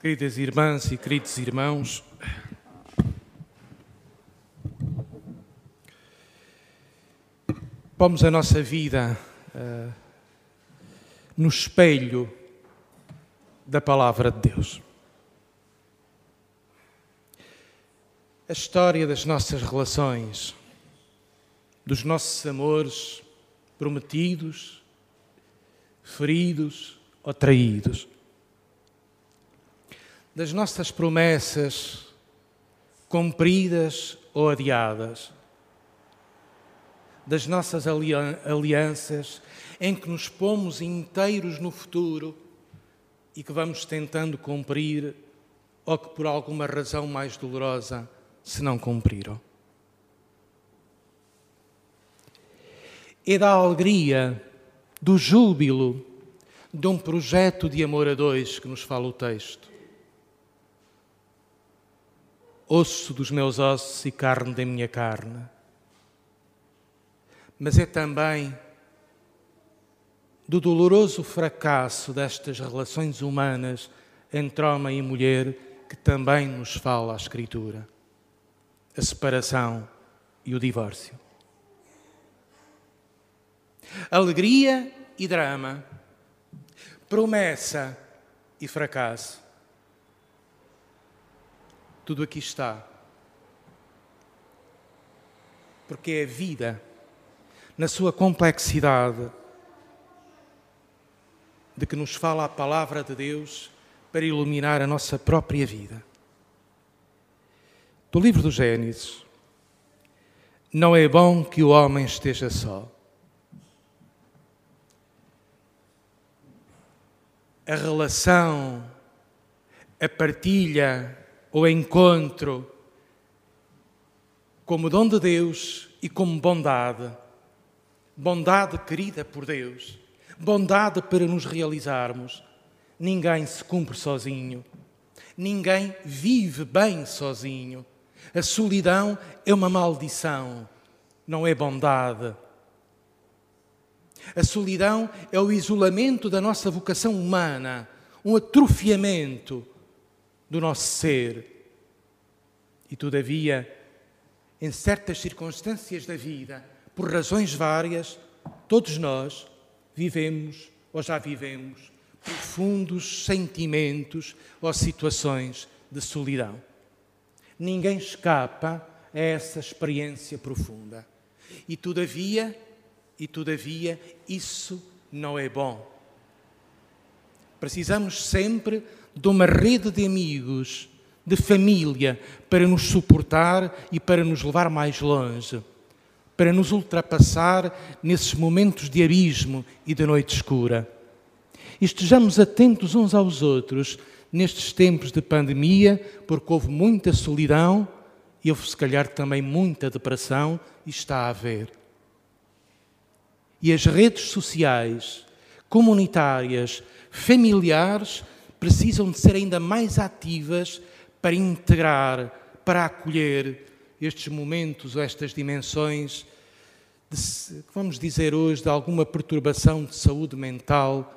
Queridas irmãs e queridos irmãos, pomos a nossa vida uh, no espelho da palavra de Deus. A história das nossas relações, dos nossos amores prometidos, feridos ou traídos das nossas promessas cumpridas ou adiadas, das nossas alianças em que nos pomos inteiros no futuro e que vamos tentando cumprir ou que por alguma razão mais dolorosa se não cumpriram. É da alegria, do júbilo de um projeto de amor a dois que nos fala o texto osso dos meus ossos e carne da minha carne. Mas é também do doloroso fracasso destas relações humanas entre homem e mulher que também nos fala a Escritura: a separação e o divórcio. Alegria e drama, promessa e fracasso tudo aqui está. Porque é a vida, na sua complexidade, de que nos fala a palavra de Deus para iluminar a nossa própria vida. Do livro do Gênesis, não é bom que o homem esteja só. A relação, a partilha, o encontro como dom de Deus e como bondade. Bondade querida por Deus, bondade para nos realizarmos. Ninguém se cumpre sozinho, ninguém vive bem sozinho. A solidão é uma maldição, não é bondade. A solidão é o isolamento da nossa vocação humana, um atrofiamento do nosso ser. E, todavia, em certas circunstâncias da vida, por razões várias, todos nós vivemos ou já vivemos profundos sentimentos ou situações de solidão. Ninguém escapa a essa experiência profunda. E todavia, e todavia, isso não é bom. Precisamos sempre de uma rede de amigos, de família, para nos suportar e para nos levar mais longe, para nos ultrapassar nesses momentos de abismo e de noite escura. Estejamos atentos uns aos outros nestes tempos de pandemia, porque houve muita solidão e houve, se calhar, também muita depressão, e está a haver. E as redes sociais, comunitárias, familiares, precisam de ser ainda mais ativas para integrar, para acolher estes momentos, estas dimensões, de, vamos dizer hoje, de alguma perturbação de saúde mental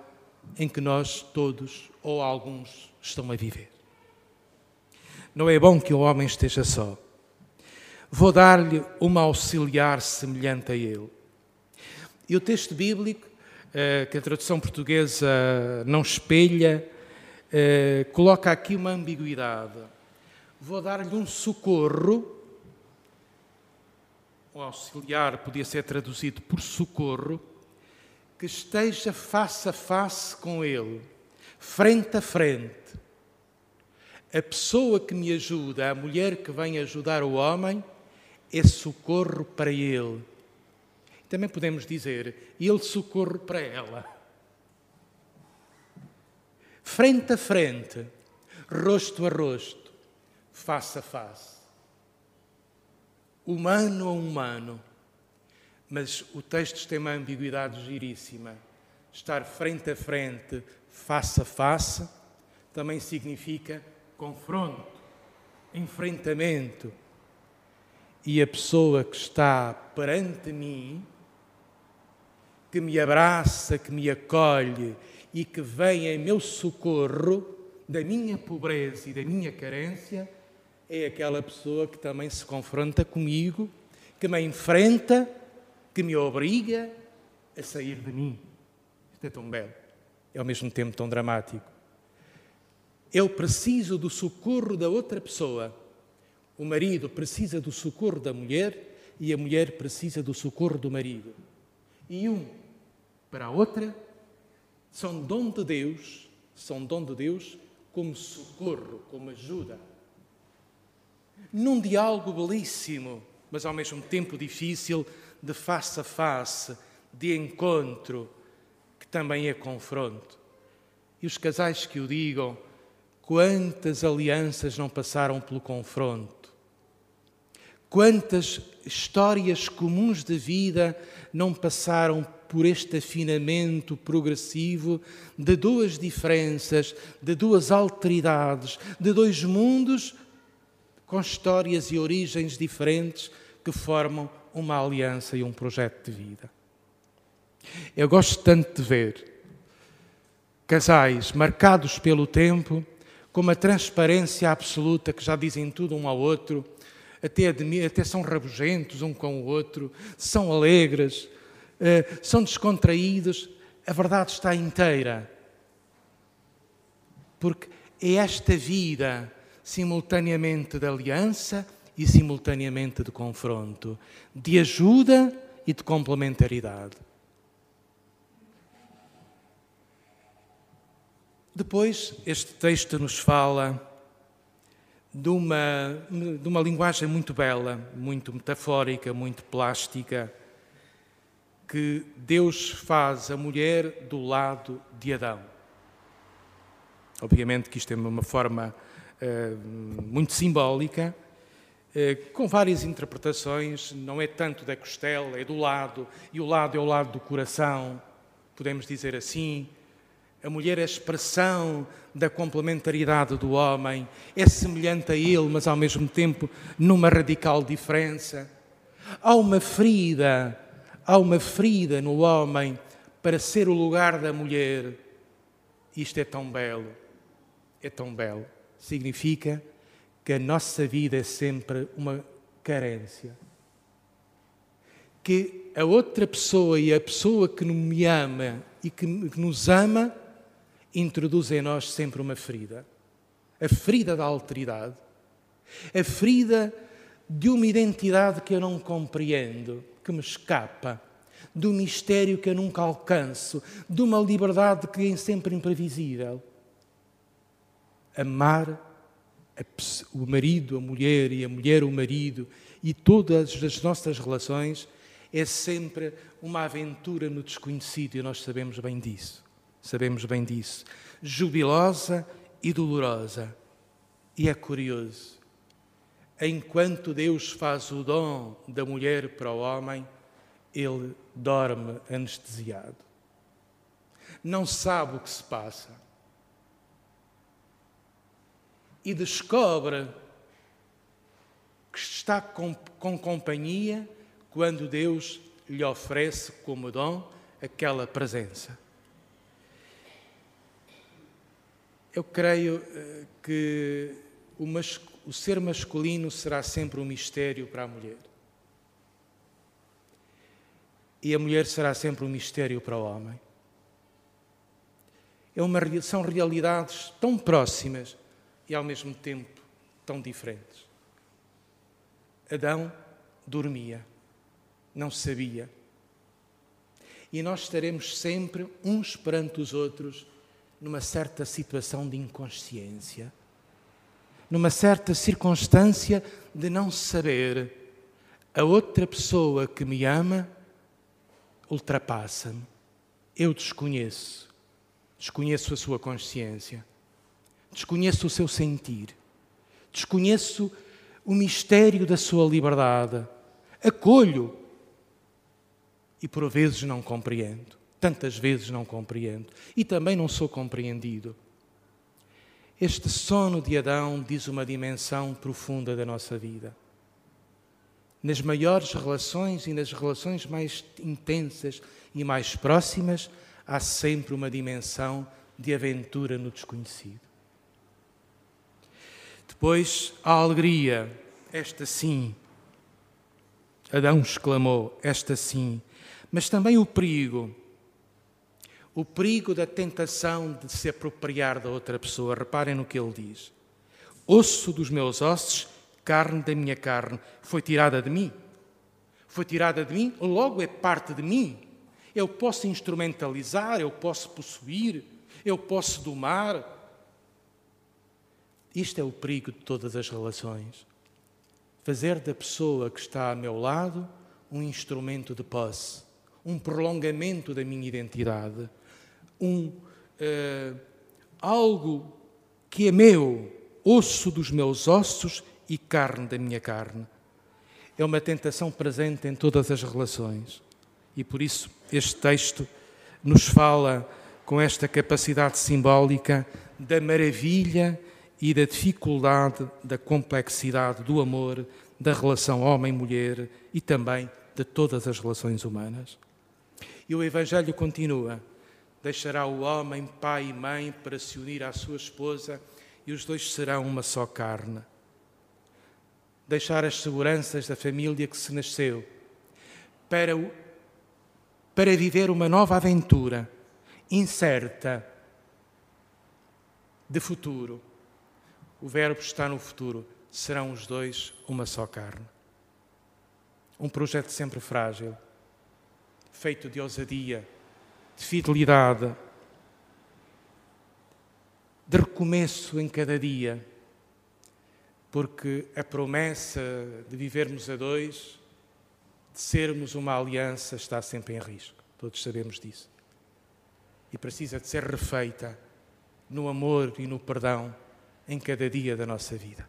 em que nós todos, ou alguns, estão a viver. Não é bom que o homem esteja só. Vou dar-lhe uma auxiliar semelhante a ele. E o texto bíblico, eh, que a tradução portuguesa não espelha, eh, coloca aqui uma ambiguidade. Vou dar-lhe um socorro, o auxiliar podia ser traduzido por socorro, que esteja face a face com ele, frente a frente. A pessoa que me ajuda, a mulher que vem ajudar o homem, é socorro para ele. Também podemos dizer, ele socorro para ela frente a frente, rosto a rosto, face a face. Humano a humano. Mas o texto tem uma ambiguidade giríssima. Estar frente a frente, face a face, também significa confronto, enfrentamento. E a pessoa que está perante mim, que me abraça, que me acolhe e que vem em meu socorro, da minha pobreza e da minha carência, é aquela pessoa que também se confronta comigo, que me enfrenta, que me obriga a sair de mim. Isto é tão belo, é ao mesmo tempo tão dramático. Eu preciso do socorro da outra pessoa. O marido precisa do socorro da mulher e a mulher precisa do socorro do marido. E um para a outra são dom de Deus, são dom de Deus como socorro, como ajuda. Num diálogo belíssimo, mas ao mesmo tempo difícil, de face a face, de encontro, que também é confronto. E os casais que o digam, quantas alianças não passaram pelo confronto? Quantas histórias comuns de vida não passaram por este afinamento progressivo de duas diferenças, de duas alteridades, de dois mundos com histórias e origens diferentes que formam uma aliança e um projeto de vida. Eu gosto tanto de ver casais marcados pelo tempo, com uma transparência absoluta que já dizem tudo um ao outro, até, até são rabugentos um com o outro, são alegres, são descontraídos, a verdade está inteira. Porque é esta vida simultaneamente de aliança e simultaneamente de confronto, de ajuda e de complementaridade. Depois, este texto nos fala de uma, de uma linguagem muito bela, muito metafórica, muito plástica, que Deus faz a mulher do lado de Adão. Obviamente que isto é uma forma uh, muito simbólica, uh, com várias interpretações, não é tanto da costela, é do lado, e o lado é o lado do coração, podemos dizer assim. A mulher é a expressão da complementaridade do homem, é semelhante a ele, mas ao mesmo tempo numa radical diferença. Há uma ferida há uma ferida no homem para ser o lugar da mulher. Isto é tão belo, é tão belo. Significa que a nossa vida é sempre uma carência. Que a outra pessoa e a pessoa que me ama e que nos ama introduz em nós sempre uma ferida. A ferida da alteridade. A ferida de uma identidade que eu não compreendo que me escapa, do mistério que eu nunca alcanço, de uma liberdade que é sempre imprevisível. Amar o marido, a mulher e a mulher o marido e todas as nossas relações é sempre uma aventura no desconhecido e nós sabemos bem disso. Sabemos bem disso. Jubilosa e dolorosa. E é curioso enquanto Deus faz o dom da mulher para o homem, ele dorme anestesiado. Não sabe o que se passa. E descobre que está com, com companhia quando Deus lhe oferece como dom aquela presença. Eu creio eh, que o masculino o ser masculino será sempre um mistério para a mulher. E a mulher será sempre um mistério para o homem. É uma, são realidades tão próximas e ao mesmo tempo tão diferentes. Adão dormia, não sabia. E nós estaremos sempre uns perante os outros numa certa situação de inconsciência numa certa circunstância de não saber, a outra pessoa que me ama ultrapassa-me. Eu desconheço. Desconheço a sua consciência. Desconheço o seu sentir. Desconheço o mistério da sua liberdade. Acolho. E por vezes não compreendo. Tantas vezes não compreendo. E também não sou compreendido. Este sono de Adão diz uma dimensão profunda da nossa vida. Nas maiores relações e nas relações mais intensas e mais próximas, há sempre uma dimensão de aventura no desconhecido. Pois a alegria, esta sim, Adão exclamou, esta sim, mas também o perigo, o perigo da tentação de se apropriar da outra pessoa. Reparem no que ele diz: osso dos meus ossos, carne da minha carne, foi tirada de mim. Foi tirada de mim, logo é parte de mim. Eu posso instrumentalizar, eu posso possuir, eu posso domar. Isto é o perigo de todas as relações. Fazer da pessoa que está a meu lado um instrumento de posse, um prolongamento da minha identidade, um uh, algo que é meu, osso dos meus ossos e carne da minha carne. É uma tentação presente em todas as relações. E por isso este texto nos fala com esta capacidade simbólica da maravilha e da dificuldade, da complexidade do amor, da relação homem-mulher e também de todas as relações humanas. E o Evangelho continua: deixará o homem pai e mãe para se unir à sua esposa e os dois serão uma só carne. Deixar as seguranças da família que se nasceu para, para viver uma nova aventura incerta de futuro. O Verbo está no futuro. Serão os dois uma só carne. Um projeto sempre frágil, feito de ousadia, de fidelidade, de recomeço em cada dia, porque a promessa de vivermos a dois, de sermos uma aliança, está sempre em risco. Todos sabemos disso. E precisa de ser refeita no amor e no perdão em cada dia da nossa vida.